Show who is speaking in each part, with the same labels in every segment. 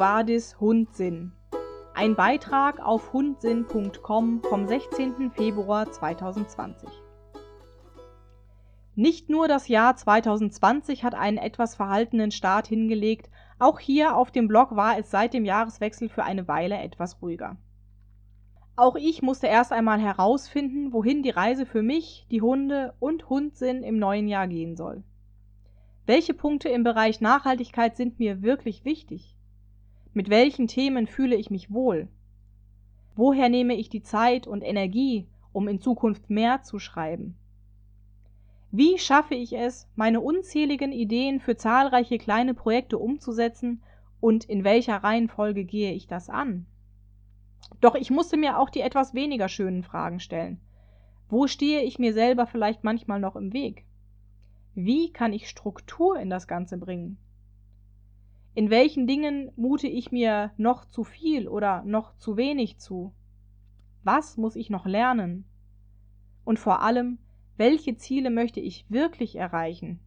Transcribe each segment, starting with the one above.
Speaker 1: Vadis Hundsinn. Ein Beitrag auf hundsinn.com vom 16. Februar 2020. Nicht nur das Jahr 2020 hat einen etwas verhaltenen Start hingelegt, auch hier auf dem Blog war es seit dem Jahreswechsel für eine Weile etwas ruhiger. Auch ich musste erst einmal herausfinden, wohin die Reise für mich, die Hunde und Hundsinn im neuen Jahr gehen soll. Welche Punkte im Bereich Nachhaltigkeit sind mir wirklich wichtig? Mit welchen Themen fühle ich mich wohl? Woher nehme ich die Zeit und Energie, um in Zukunft mehr zu schreiben? Wie schaffe ich es, meine unzähligen Ideen für zahlreiche kleine Projekte umzusetzen und in welcher Reihenfolge gehe ich das an? Doch ich musste mir auch die etwas weniger schönen Fragen stellen. Wo stehe ich mir selber vielleicht manchmal noch im Weg? Wie kann ich Struktur in das Ganze bringen? In welchen Dingen mute ich mir noch zu viel oder noch zu wenig zu? Was muss ich noch lernen? Und vor allem, welche Ziele möchte ich wirklich erreichen?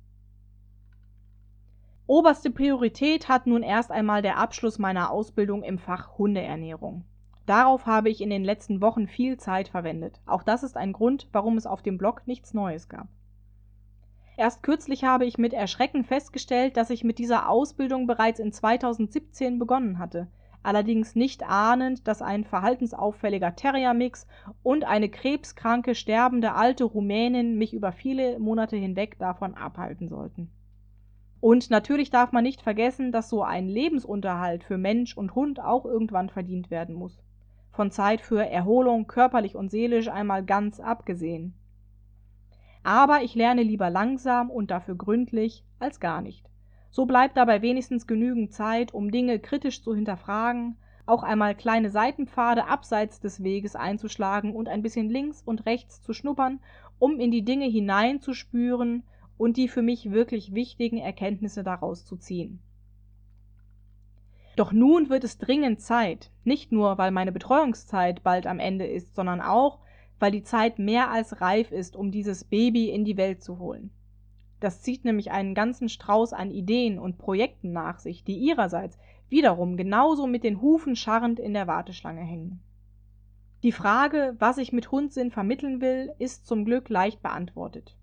Speaker 1: Oberste Priorität hat nun erst einmal der Abschluss meiner Ausbildung im Fach Hundeernährung. Darauf habe ich in den letzten Wochen viel Zeit verwendet. Auch das ist ein Grund, warum es auf dem Blog nichts Neues gab. Erst kürzlich habe ich mit Erschrecken festgestellt, dass ich mit dieser Ausbildung bereits in 2017 begonnen hatte allerdings nicht ahnend, dass ein verhaltensauffälliger Terriermix und eine krebskranke, sterbende alte Rumänin mich über viele Monate hinweg davon abhalten sollten. Und natürlich darf man nicht vergessen, dass so ein Lebensunterhalt für Mensch und Hund auch irgendwann verdient werden muss. Von Zeit für Erholung körperlich und seelisch einmal ganz abgesehen. Aber ich lerne lieber langsam und dafür gründlich als gar nicht. So bleibt dabei wenigstens genügend Zeit, um Dinge kritisch zu hinterfragen, auch einmal kleine Seitenpfade abseits des Weges einzuschlagen und ein bisschen links und rechts zu schnuppern, um in die Dinge hineinzuspüren und die für mich wirklich wichtigen Erkenntnisse daraus zu ziehen. Doch nun wird es dringend Zeit, nicht nur weil meine Betreuungszeit bald am Ende ist, sondern auch, weil die Zeit mehr als reif ist, um dieses Baby in die Welt zu holen. Das zieht nämlich einen ganzen Strauß an Ideen und Projekten nach sich, die ihrerseits wiederum genauso mit den Hufen scharrend in der Warteschlange hängen. Die Frage, was ich mit Hundsinn vermitteln will, ist zum Glück leicht beantwortet.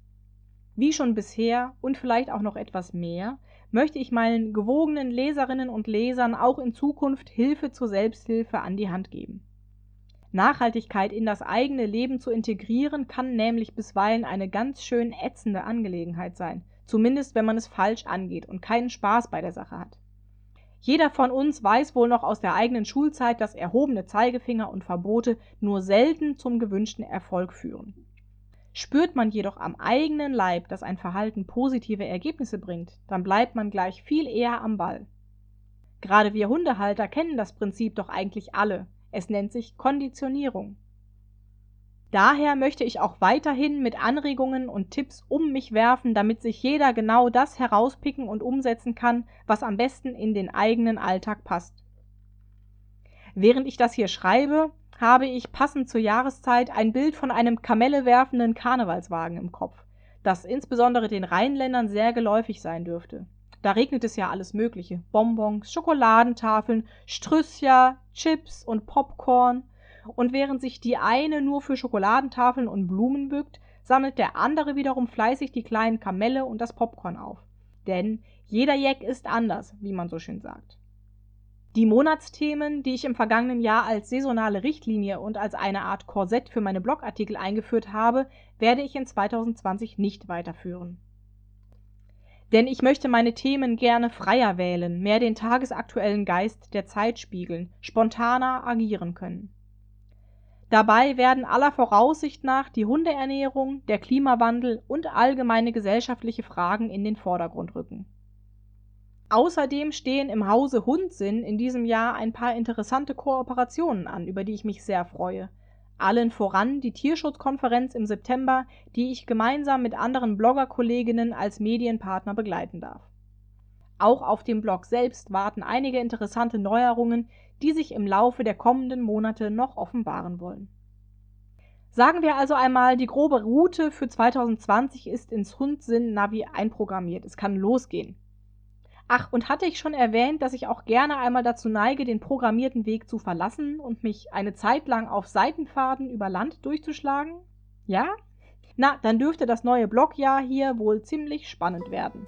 Speaker 1: Wie schon bisher und vielleicht auch noch etwas mehr, möchte ich meinen gewogenen Leserinnen und Lesern auch in Zukunft Hilfe zur Selbsthilfe an die Hand geben. Nachhaltigkeit in das eigene Leben zu integrieren, kann nämlich bisweilen eine ganz schön ätzende Angelegenheit sein, zumindest wenn man es falsch angeht und keinen Spaß bei der Sache hat. Jeder von uns weiß wohl noch aus der eigenen Schulzeit, dass erhobene Zeigefinger und Verbote nur selten zum gewünschten Erfolg führen. Spürt man jedoch am eigenen Leib, dass ein Verhalten positive Ergebnisse bringt, dann bleibt man gleich viel eher am Ball. Gerade wir Hundehalter kennen das Prinzip doch eigentlich alle, es nennt sich Konditionierung. Daher möchte ich auch weiterhin mit Anregungen und Tipps um mich werfen, damit sich jeder genau das herauspicken und umsetzen kann, was am besten in den eigenen Alltag passt. Während ich das hier schreibe, habe ich passend zur Jahreszeit ein Bild von einem Kamelle werfenden Karnevalswagen im Kopf, das insbesondere den Rheinländern sehr geläufig sein dürfte. Da regnet es ja alles Mögliche. Bonbons, Schokoladentafeln, Strüssia, Chips und Popcorn. Und während sich die eine nur für Schokoladentafeln und Blumen bückt, sammelt der andere wiederum fleißig die kleinen Kamelle und das Popcorn auf. Denn jeder Jack ist anders, wie man so schön sagt. Die Monatsthemen, die ich im vergangenen Jahr als saisonale Richtlinie und als eine Art Korsett für meine Blogartikel eingeführt habe, werde ich in 2020 nicht weiterführen. Denn ich möchte meine Themen gerne freier wählen, mehr den tagesaktuellen Geist der Zeit spiegeln, spontaner agieren können. Dabei werden aller Voraussicht nach die Hundeernährung, der Klimawandel und allgemeine gesellschaftliche Fragen in den Vordergrund rücken. Außerdem stehen im Hause Hundsinn in diesem Jahr ein paar interessante Kooperationen an, über die ich mich sehr freue allen voran die Tierschutzkonferenz im September, die ich gemeinsam mit anderen Bloggerkolleginnen als Medienpartner begleiten darf. Auch auf dem Blog selbst warten einige interessante Neuerungen, die sich im Laufe der kommenden Monate noch offenbaren wollen. Sagen wir also einmal, die grobe Route für 2020 ist ins Hundsinn Navi einprogrammiert. Es kann losgehen. Ach, und hatte ich schon erwähnt, dass ich auch gerne einmal dazu neige, den programmierten Weg zu verlassen und mich eine Zeit lang auf Seitenpfaden über Land durchzuschlagen? Ja? Na, dann dürfte das neue Blogjahr hier wohl ziemlich spannend werden.